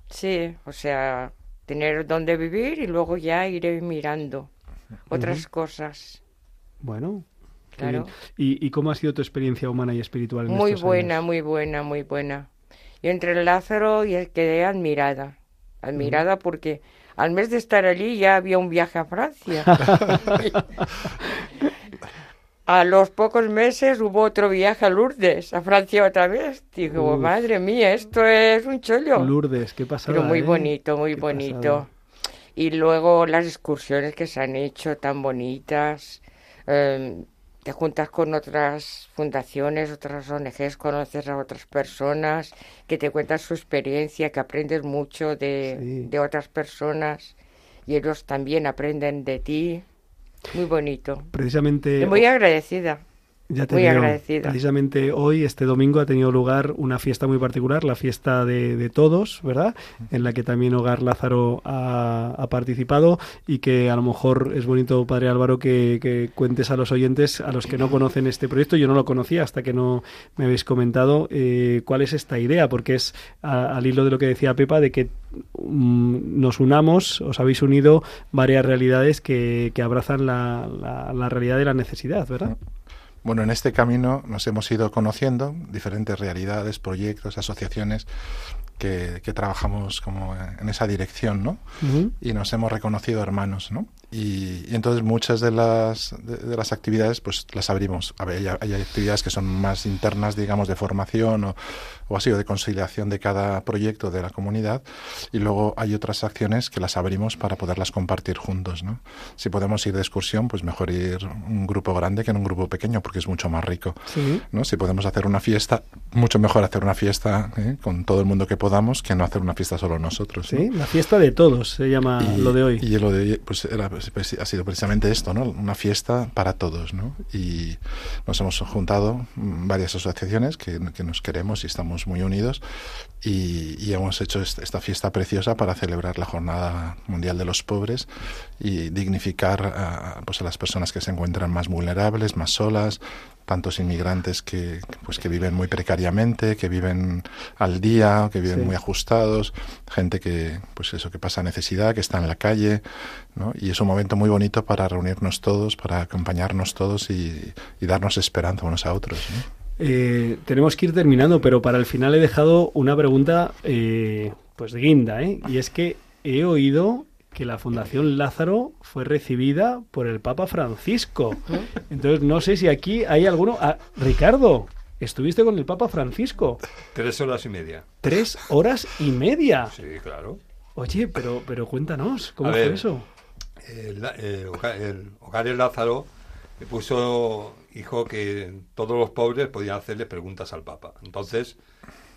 sí. O sea, tener donde vivir y luego ya iré mirando otras cosas. Bueno, claro. ¿Y, ¿Y, cómo ha sido tu experiencia humana y espiritual? En muy buena, muy buena, muy buena. Y entre el Lázaro y el quedé admirada admirada porque al mes de estar allí ya había un viaje a Francia. a los pocos meses hubo otro viaje a Lourdes, a Francia otra vez. Digo, madre mía, esto es un chollo. Lourdes, qué pasada. Pero muy ¿eh? bonito, muy bonito. Y luego las excursiones que se han hecho tan bonitas. Em, te juntas con otras fundaciones, otras ONGs, conoces a otras personas que te cuentan su experiencia, que aprendes mucho de, de otras personas y ellos también aprenden de ti. Muy bonito. Precisamente. muy agradecida. Ya te muy agradecida. Precisamente hoy, este domingo, ha tenido lugar una fiesta muy particular, la fiesta de, todos, ¿verdad? En la que también Hogar Lázaro ha, participado y que a lo mejor es bonito, Padre Álvaro, que, cuentes a los oyentes, a los que no conocen este proyecto. Yo no lo conocía hasta que no me habéis comentado eh, cuál es esta idea, porque es al hilo de lo que decía Pepa, de que mm, nos unamos, os habéis unido varias realidades que, abrazan la, la realidad de la necesidad, ¿verdad? Bueno, en este camino nos hemos ido conociendo diferentes realidades, proyectos, asociaciones que, trabajamos como en esa dirección, ¿no? Y nos hemos reconocido hermanos, ¿no? Y, entonces muchas de las, de, las actividades pues las abrimos. Hay, hay, actividades que son más internas, digamos, de formación o, o así, o de conciliación de cada proyecto de la comunidad. Y luego hay otras acciones que las abrimos para poderlas compartir juntos. ¿no? Si podemos ir de excursión, pues mejor ir un grupo grande que en un grupo pequeño porque es mucho más rico. ¿no? Si podemos hacer una fiesta, mucho mejor hacer una fiesta ¿eh? con todo el mundo que podamos que no hacer una fiesta solo nosotros. Sí, la fiesta de todos se llama lo de hoy. Y lo de hoy pues era pues, pues, ha sido precisamente esto, ¿no? Una fiesta para todos, ¿no? Y nos hemos juntado varias asociaciones que, nos queremos y estamos muy unidos y, hemos hecho esta fiesta preciosa para celebrar la Jornada Mundial de los Pobres y dignificar a, pues a las personas que se encuentran más vulnerables, más solas, tantos inmigrantes que, pues, que viven muy precariamente, que viven al día, que viven muy ajustados, gente que, pues eso, que pasa necesidad, que está en la calle, ¿no? Y es un momento muy bonito para reunirnos todos, para acompañarnos todos y, darnos esperanza unos a otros, eh, tenemos que ir terminando, pero para el final he dejado una pregunta, eh, pues de guinda, ¿eh? Y es que he oído que la Fundación Lázaro fue recibida por el Papa Francisco. Entonces, no sé si aquí hay alguno... Ah, Ricardo, estuviste con el Papa Francisco. Tres horas y media. Tres horas y media. Sí, claro. Oye, pero, pero cuéntanos, ¿cómo fue eso? El, Hogar de Lázaro le puso, dijo que todos los pobres podían hacerle preguntas al Papa. Entonces,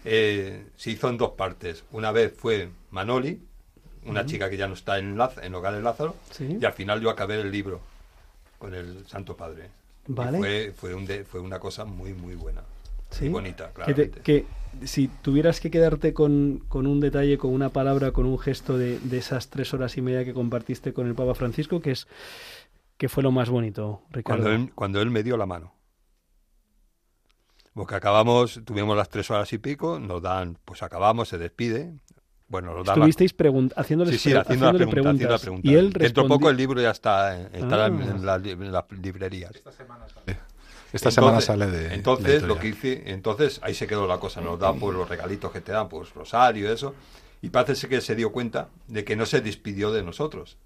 eh, se hizo en dos partes. Una vez fue Manoli, una chica que ya no está en, en Hogar de Lázaro, y al final yo acabé el libro con el Santo Padre. Vale. fue, fue, un fue una cosa muy, muy buena. Muy bonita, claro. Que, si tuvieras que quedarte con, con, un detalle, con una palabra, con un gesto de, de, esas tres horas y media que compartiste con el Papa Francisco, que es que fue lo más bonito, Ricardo? Cuando él, cuando él me dio la mano. Porque acabamos, tuvimos las tres horas y pico, nos dan, pues acabamos, se despide, bueno, lo Estuvisteis haciéndole preguntas, Y él Dentro poco el libro ya está, en, ah. las librerías. Esta semana sale. de. Entonces, lo que hice, entonces ahí se quedó la cosa. Nos dan pues, los regalitos que te dan, pues rosario, eso. Y parece que se dio cuenta de que no se despidió de nosotros.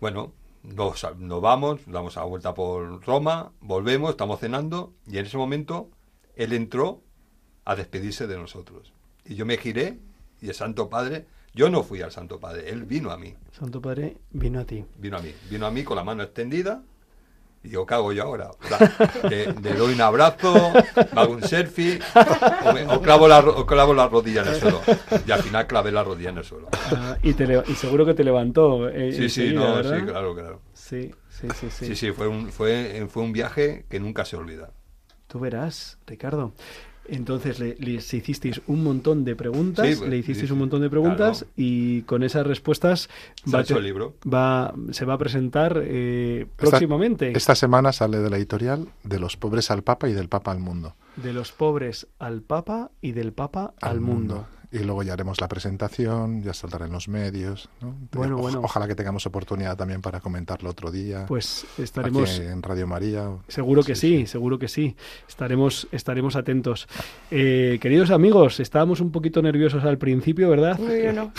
Bueno, nos, nos vamos, damos a vuelta por Roma, volvemos, estamos cenando, y en ese momento él entró a despedirse de nosotros. Y yo me giré y el Santo Padre, yo no fui al Santo Padre, él vino a mí. Santo Padre vino a ti. Vino a mí, vino a mí con la mano extendida. Y ¿qué hago yo ahora? Le, doy un abrazo, hago un selfie, o, clavo la, clavo la rodilla en el suelo. Y al final clavé la rodilla en el suelo. Ah, y, te, y seguro que te levantó. Eh, sí, sí, no, sí, claro, claro. Sí, sí, sí. Sí, sí, sí fue, un, fue, fue un viaje que nunca se olvida. Tú verás, Ricardo. Entonces le, hicisteis un montón de preguntas, le hicisteis un montón de preguntas y con esas respuestas va, el libro. va, se va a presentar eh, próximamente. Esta semana sale de la editorial De los pobres al Papa y del Papa al mundo. De los pobres al Papa y del Papa al, mundo y luego ya haremos la presentación, ya saldrá en los medios. Bueno, bueno. Ojalá que tengamos oportunidad también para comentarlo otro día. Pues estaremos en Radio María. Seguro que sí, seguro que sí. Estaremos, estaremos atentos. Eh, queridos amigos, estábamos un poquito nerviosos al principio, ¿verdad?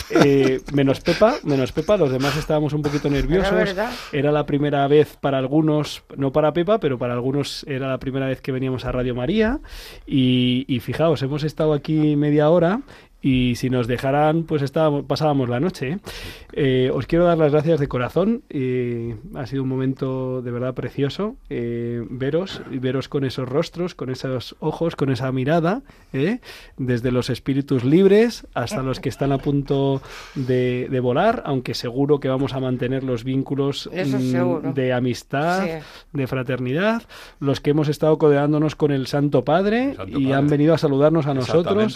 Eh, menos Pepa, menos Pepa, los demás estábamos un poquito nerviosos. Era la primera vez para algunos, no para Pepa, pero para algunos era la primera vez que veníamos a Radio María. Y, y fijaos, hemos estado aquí media hora y si nos dejaran, pues estábamos, pasábamos la noche. ¿eh? Eh, os quiero dar las gracias de corazón. Eh, ha sido un momento de verdad precioso veros y veros con esos rostros, con esos ojos, con esa mirada, desde los espíritus libres hasta los que están a punto de, volar, aunque seguro que vamos a mantener los vínculos mm, de amistad, de fraternidad, los que hemos estado codeándonos con el Santo Padre y han venido a saludarnos a nosotros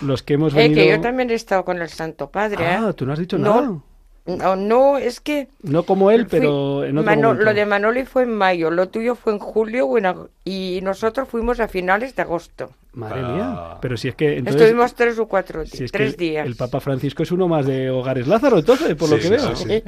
los que hemos venido... que yo también he estado con el Santo Padre. Ah, ¿eh? tú no has dicho nada. No, no, es que... No como él, pero en otro Lo de Manoli fue en mayo, lo tuyo fue en julio y nosotros fuimos a finales de agosto. Madre mía, ah. pero si es que... Estuvimos tres o cuatro días, tres días. El Papa Francisco es uno más de Hogares Lázaro, entonces, por lo que veo. ¿Eh?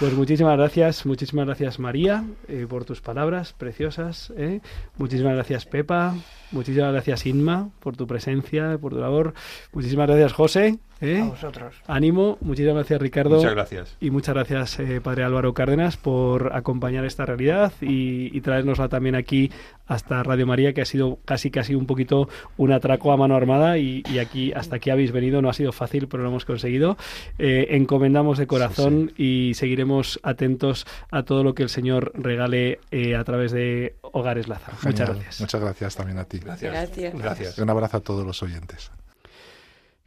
Pues muchísimas gracias, muchísimas gracias María eh, por tus palabras preciosas. Eh. Muchísimas gracias Pepa, muchísimas gracias Inma por tu presencia, por tu labor. Muchísimas gracias José ¿Eh? A vosotros. Ánimo, muchísimas gracias Ricardo. Muchas gracias. Y muchas gracias eh, Padre Álvaro Cárdenas por acompañar esta realidad y, y traernosla también aquí hasta Radio María, que ha sido casi casi un poquito un atraco a mano armada y, y aquí hasta aquí habéis venido, no ha sido fácil, pero lo hemos conseguido. Eh, encomendamos de corazón sí, sí. y seguiremos atentos a todo lo que el Señor regale eh, a través de Hogares Lázaro. Genial. Muchas gracias. Muchas gracias también a ti. Gracias. Gracias. Gracias. Un abrazo a todos los oyentes.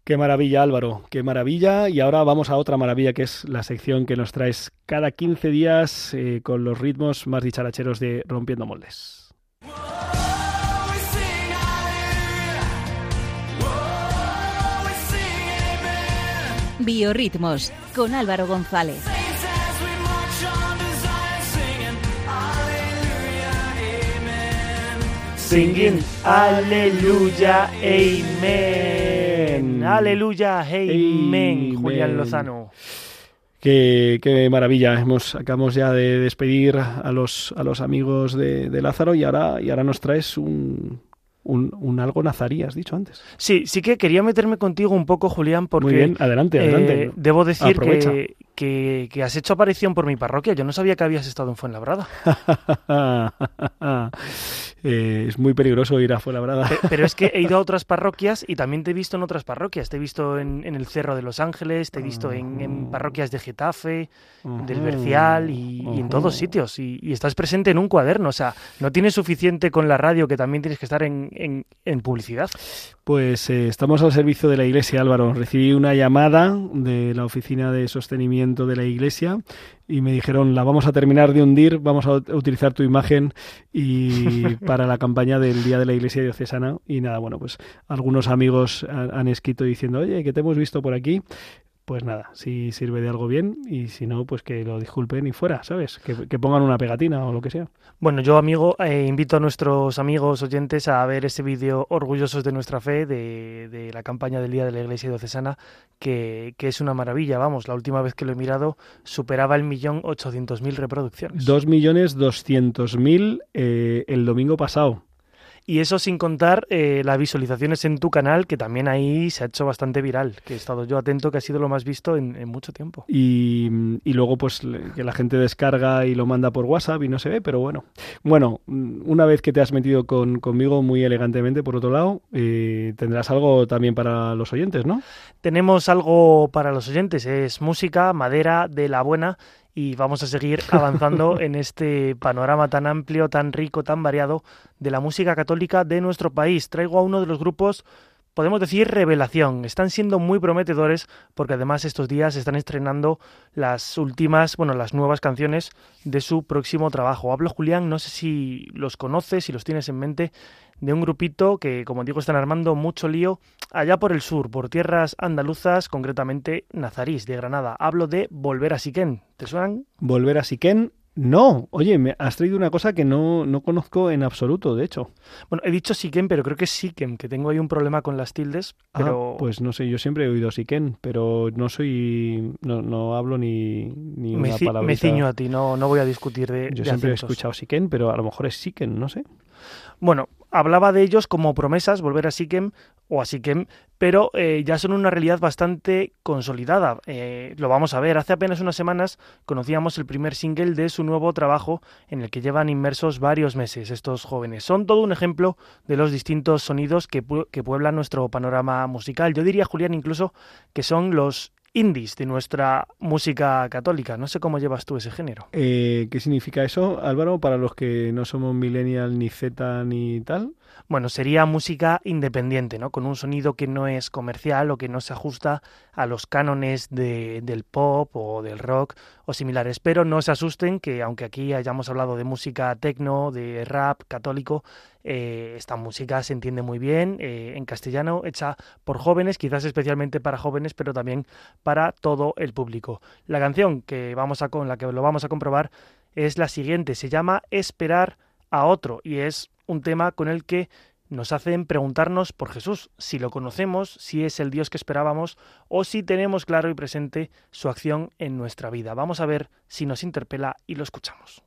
Qué maravilla, Álvaro, qué maravilla. Y ahora vamos a otra maravilla, que es la sección que nos traes cada 15 días eh, con los ritmos más dicharacheros de Rompiendo Moldes. Biorritmos, con Álvaro González. Singing Aleluya, Amen. Aleluya, Amen. Julián Lozano. Qué, qué, maravilla. Hemos, acabamos ya de despedir a los, a los amigos de, de Lázaro y ahora, y ahora nos traes un, un, un, algo nazarí, has dicho antes. Sí, sí que quería meterme contigo un poco, Julián, porque... Muy bien, adelante, adelante. Eh, debo decir que, que, que, has hecho aparición por mi parroquia. Yo no sabía que habías estado en Fuenlabrada. eh, es muy peligroso ir a Fuenlabrada. Pero, pero, es que he ido a otras parroquias y también te he visto en otras parroquias. Te he visto en, en el Cerro de los Ángeles, te he visto en, en parroquias de Getafe, uh -huh. del Bercial y, uh -huh. y, en todos sitios. Y, y, estás presente en un cuaderno. O sea, no tienes suficiente con la radio que también tienes que estar en, en publicidad. Pues eh, estamos al servicio de la Iglesia, Álvaro. Recibí una llamada de la Oficina de Sostenimiento de la Iglesia y me dijeron, la vamos a terminar de hundir, vamos a utilizar tu imagen y para la campaña del Día de la Iglesia Diocesana. Y nada, bueno, pues algunos amigos han, han escrito diciendo, oye, que te hemos visto por aquí pues nada, si sirve de algo bien y si no, pues que lo disculpen y fuera, ¿sabes? Que, que pongan una pegatina o lo que sea. Bueno, yo, amigo, eh, invito a nuestros amigos oyentes a ver ese vídeo Orgullosos de nuestra fe de, de, la campaña del Día de la Iglesia Diocesana, que, que, es una maravilla, vamos, la última vez que lo he mirado superaba el millón ochocientos mil reproducciones. Dos millones doscientos mil eh, el domingo pasado. Y eso sin contar eh, las visualizaciones en tu canal, que también ahí se ha hecho bastante viral, que he estado yo atento, que ha sido lo más visto en, en mucho tiempo. Y, y, luego, pues, que la gente descarga y lo manda por WhatsApp y no se ve, pero bueno. Bueno, una vez que te has metido con, conmigo muy elegantemente, por otro lado, eh, tendrás algo también para los oyentes, ¿no? Tenemos algo para los oyentes, es música, madera, de la buena y vamos a seguir avanzando en este panorama tan amplio, tan rico, tan variado de la música católica de nuestro país. Traigo a uno de los grupos, podemos decir, revelación. Están siendo muy prometedores porque además estos días están estrenando las últimas, bueno, las nuevas canciones de su próximo trabajo. Hablo, Julián, no sé si los conoces, si los tienes en mente de un grupito que, como digo, están armando mucho lío allá por el sur, por tierras andaluzas, concretamente Nazarís, de Granada. Hablo de Volver a Siquén. ¿Te suenan? Volver a Siquén. No, oye, me has traído una cosa que no, no conozco en absoluto, de hecho. Bueno, he dicho Siquén, pero creo que es Siquem, que tengo ahí un problema con las tildes, pero... Ah, pues no sé, yo siempre he oído Siquén, pero no soy... no, no hablo ni, ni me una palabra. Me ciño a ti, no, no voy a discutir de Yo de siempre acentos. he escuchado Siquén, pero a lo mejor es Siquén, no sé. Bueno, hablaba de ellos como promesas, volver a Siquem o a Siquem, pero eh, ya son una realidad bastante consolidada. Eh, lo vamos a ver. Hace apenas unas semanas conocíamos el primer single de su nuevo trabajo en el que llevan inmersos varios meses estos jóvenes. Son todo un ejemplo de los distintos sonidos que, pu que pueblan nuestro panorama musical. Yo diría, Julián, incluso que son los indies de nuestra música católica. No sé cómo llevas tú ese género. Eh, ¿Qué significa eso, Álvaro, para los que no somos millennial ni Z ni tal? Bueno, sería música independiente, ¿no? Con un sonido que no es comercial o que no se ajusta a los cánones de, del pop o del rock o similares. Pero no se asusten que aunque aquí hayamos hablado de música tecno, de rap católico, eh, esta música se entiende muy bien eh, en castellano, hecha por jóvenes, quizás especialmente para jóvenes, pero también para todo el público. La canción que vamos a con la que lo vamos a comprobar es la siguiente, se llama Esperar a otro y es un tema con el que nos hacen preguntarnos por Jesús, si lo conocemos, si es el Dios que esperábamos o si tenemos claro y presente su acción en nuestra vida. Vamos a ver si nos interpela y lo escuchamos.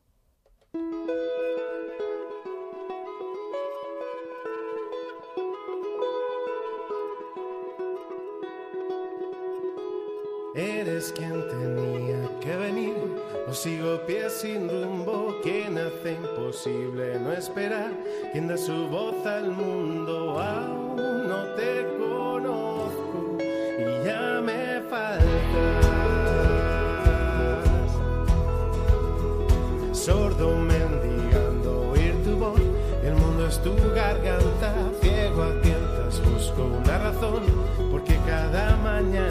es quien tenía que venir. O sigo pies sin rumbo, quien hace imposible no esperar, quien da su voz al mundo. Aún no te conozco y ya me faltas. Sordo mendigando oír tu voz, el mundo es tu garganta, ciego a tientas busco una razón, porque cada mañana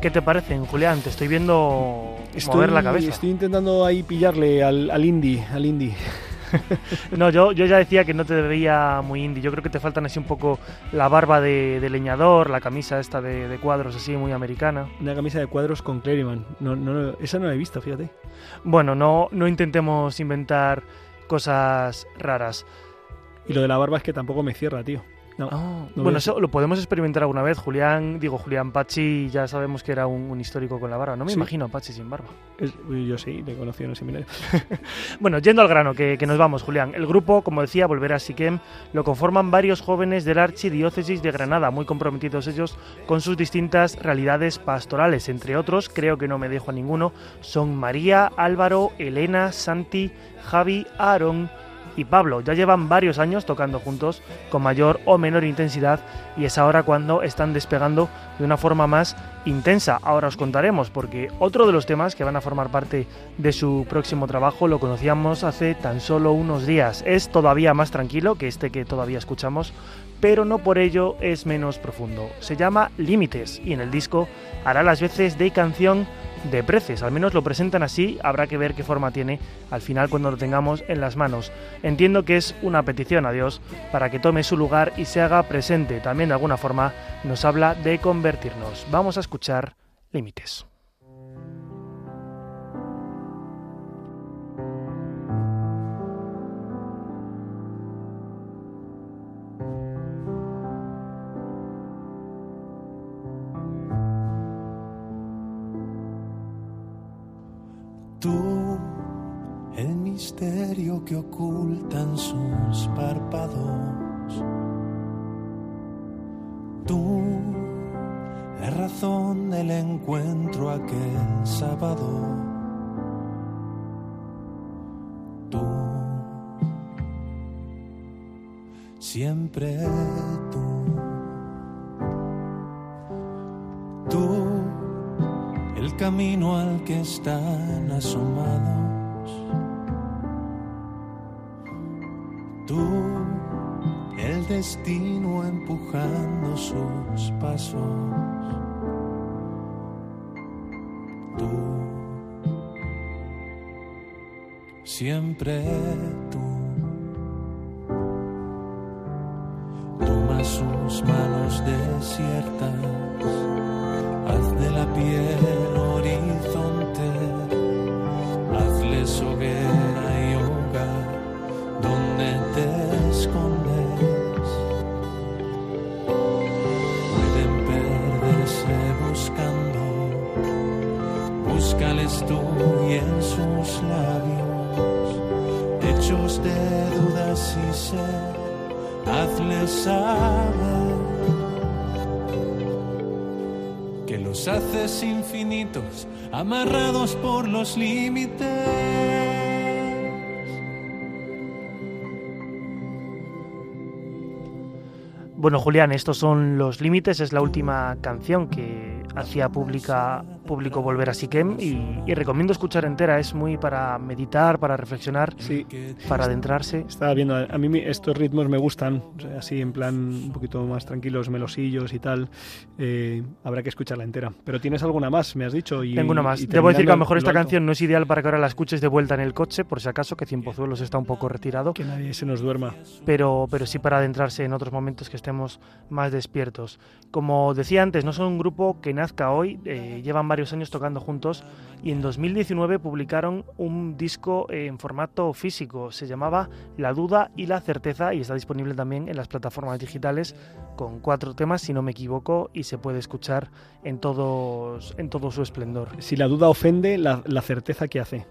¿Qué te parecen, Julián? Te estoy viendo mover la cabeza. Estoy intentando ahí pillarle al, al indie, al indie. No, yo, yo ya decía que no te veía muy indie. Yo creo que te faltan así un poco la barba de, de leñador, la camisa esta de, de cuadros así muy americana. Una camisa de cuadros con Cleriman. No, no, esa no la he visto, fíjate. Bueno, no, no intentemos inventar cosas raras. Y lo de la barba es que tampoco me cierra, tío. No, Ah, no bueno, eso lo podemos experimentar alguna vez. Julián, digo, Julián Pachi, ya sabemos que era un, un histórico con la barba. No me Sí. imagino a Pachi sin barba. es- yo sí, le conocí en el seminario. Bueno, yendo al grano, que, que nos vamos, Julián. El grupo, como decía, Volver a Siquem, lo conforman varios jóvenes de la Archidiócesis de Granada, muy comprometidos ellos con sus distintas realidades pastorales. Entre otros, creo que no me dejo a ninguno, son María, Álvaro, Elena, Santi, Javi, Aarón y Pablo. Ya llevan varios años tocando juntos con mayor o menor intensidad y es ahora cuando están despegando de una forma más intensa. Ahora os contaremos porque otro de los temas que van a formar parte de su próximo trabajo lo conocíamos hace tan solo unos días. Es todavía más tranquilo que este que todavía escuchamos, pero no por ello es menos profundo. Se llama Límites y en el disco hará las veces de canción de preces, al menos lo presentan así, habrá que ver qué forma tiene al final cuando lo tengamos en las manos. Entiendo que es una petición a Dios para que tome su lugar y se haga presente, también de alguna forma nos habla de convertirnos. Vamos a escuchar Límites. Misterio que ocultan sus párpados. Tú, la razón del encuentro aquel sábado. Tú, siempre tú. Tú, el camino al que están asomados. Tú, el destino empujando sus pasos. Tú, siempre tú. Toma sus manos desiertas saber que los haces infinitos, amarrados por los límites. Bueno, Julián, estos son los límites, es la última canción que hacía pública, público Volver a Siquem y, recomiendo escuchar entera, es muy para meditar, para reflexionar, sí. para adentrarse. Estaba viendo, a mí estos ritmos me gustan, así en plan un poquito más tranquilos, melosillos y tal, eh, habrá que escucharla entera. Pero tienes alguna más, me has dicho. Y, Tengo una más. Debo decir que a lo mejor esta canción no es ideal para que ahora la escuches de vuelta en el coche, por si acaso, que Cienpozuelos está un poco retirado. Que nadie se nos duerma. Pero, pero sí para adentrarse en otros momentos que estén más despiertos. Como decía antes, no son un grupo que nazca hoy, eh, llevan varios años tocando juntos y en 2019 publicaron un disco en formato físico, se llamaba La duda y la certeza y está disponible también en las plataformas digitales con cuatro temas, si no me equivoco, y se puede escuchar en, todos, en todo su esplendor. Si la duda ofende, la, la certeza que hace.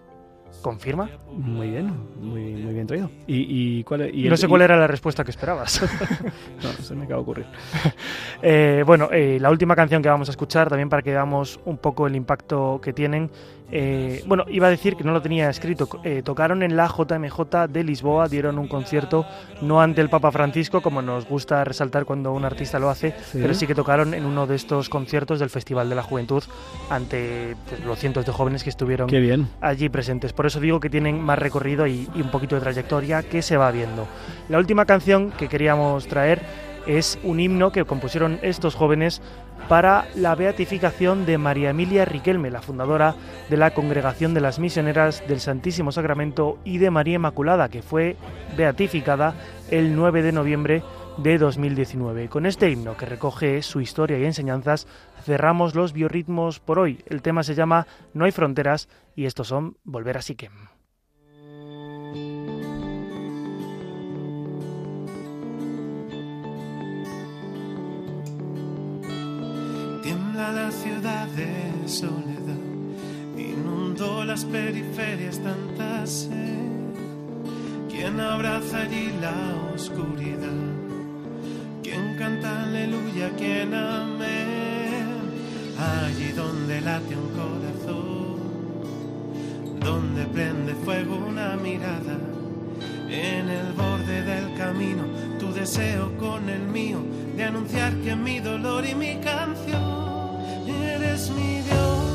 ¿Confirma? Muy bien, muy, muy bien traído. ¿Y, cuál, y no sé cuál era la respuesta que esperabas. no, se me acaba de ocurrir. Eh, bueno, eh, la última canción que vamos a escuchar, también para que veamos un poco el impacto que tienen, eh, bueno, iba a decir que no lo tenía escrito. Eh, tocaron en la JMJ de Lisboa, dieron un concierto no ante el Papa Francisco, como nos gusta resaltar cuando un artista lo hace, pero sí que tocaron en uno de estos conciertos del Festival de la Juventud ante pues, los cientos de jóvenes que estuvieron allí presentes. Por eso digo que tienen más recorrido y un poquito de trayectoria que se va viendo. La última canción que queríamos traer es un himno que compusieron estos jóvenes para la beatificación de María Emilia Riquelme, la fundadora de la Congregación de las Misioneras del Santísimo Sacramento y de María Inmaculada, que fue beatificada el 9 de noviembre de 2019. Con este himno que recoge su historia y enseñanzas, cerramos los biorritmos por hoy. El tema se llama No hay fronteras y estos son Volver a Siquem. La ciudad de soledad, inundó las periferias tanta sed. ¿Quién abraza allí la oscuridad? ¿Quién canta aleluya? ¿Quién amén? Allí donde late un corazón, donde prende fuego una mirada. En el borde del camino, tu deseo con el mío, de anunciar que mi dolor y mi canción eres mi Dios,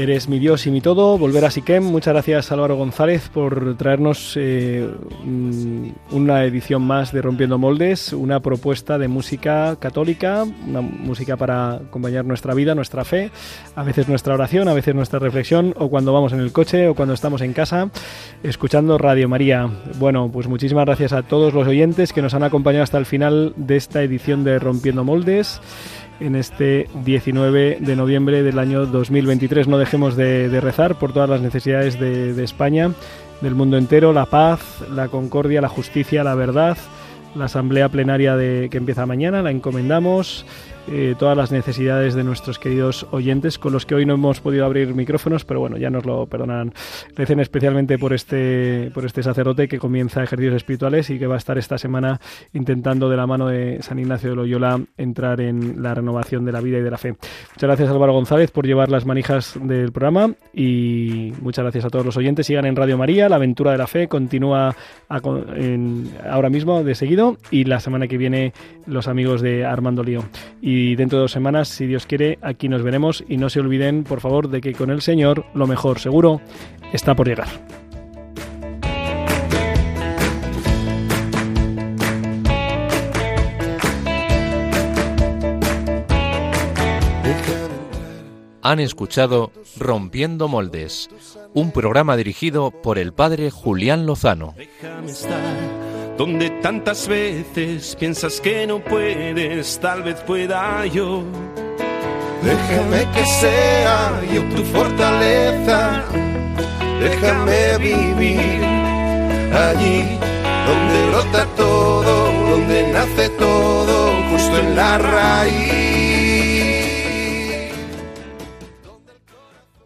Eres mi Dios y mi todo, volver a Siquem. Muchas gracias Álvaro González por traernos eh, un- una edición más de Rompiendo Moldes, una propuesta de música católica, una música para acompañar nuestra vida, nuestra fe, a veces nuestra oración, a veces nuestra reflexión, o cuando vamos en el coche o cuando estamos en casa, escuchando Radio María. Bueno, pues muchísimas gracias a todos los oyentes que nos han acompañado hasta el final de esta edición de Rompiendo Moldes en este 19 de noviembre del año 2023. No dejemos de, rezar por todas las necesidades de, de España, del mundo entero, la paz, la concordia, la justicia, la verdad. La asamblea plenaria de, que empieza mañana la encomendamos. Eh, todas las necesidades de nuestros queridos oyentes, con los que hoy no hemos podido abrir micrófonos, pero bueno, ya nos lo perdonarán. Recen especialmente por este, por este sacerdote que comienza ejercicios espirituales y que va a estar esta semana intentando de la mano de San Ignacio de Loyola entrar en la renovación de la vida y de la fe. Muchas gracias Álvaro González por llevar las manijas del programa y muchas gracias a todos los oyentes. Sigan en Radio María, la aventura de la fe continúa ahora mismo de seguido y la semana que viene los amigos de Armando Lío. Dentro de dos semanas, si Dios quiere, aquí nos veremos y no se olviden, por favor, de que con el Señor lo mejor seguro está por llegar. Han escuchado Rompiendo Moldes, un programa dirigido por el padre Julián Lozano. Donde tantas veces piensas que no puedes, tal vez pueda yo. Déjame que sea yo tu fortaleza, déjame vivir allí donde brota todo, donde nace todo, justo en la raíz.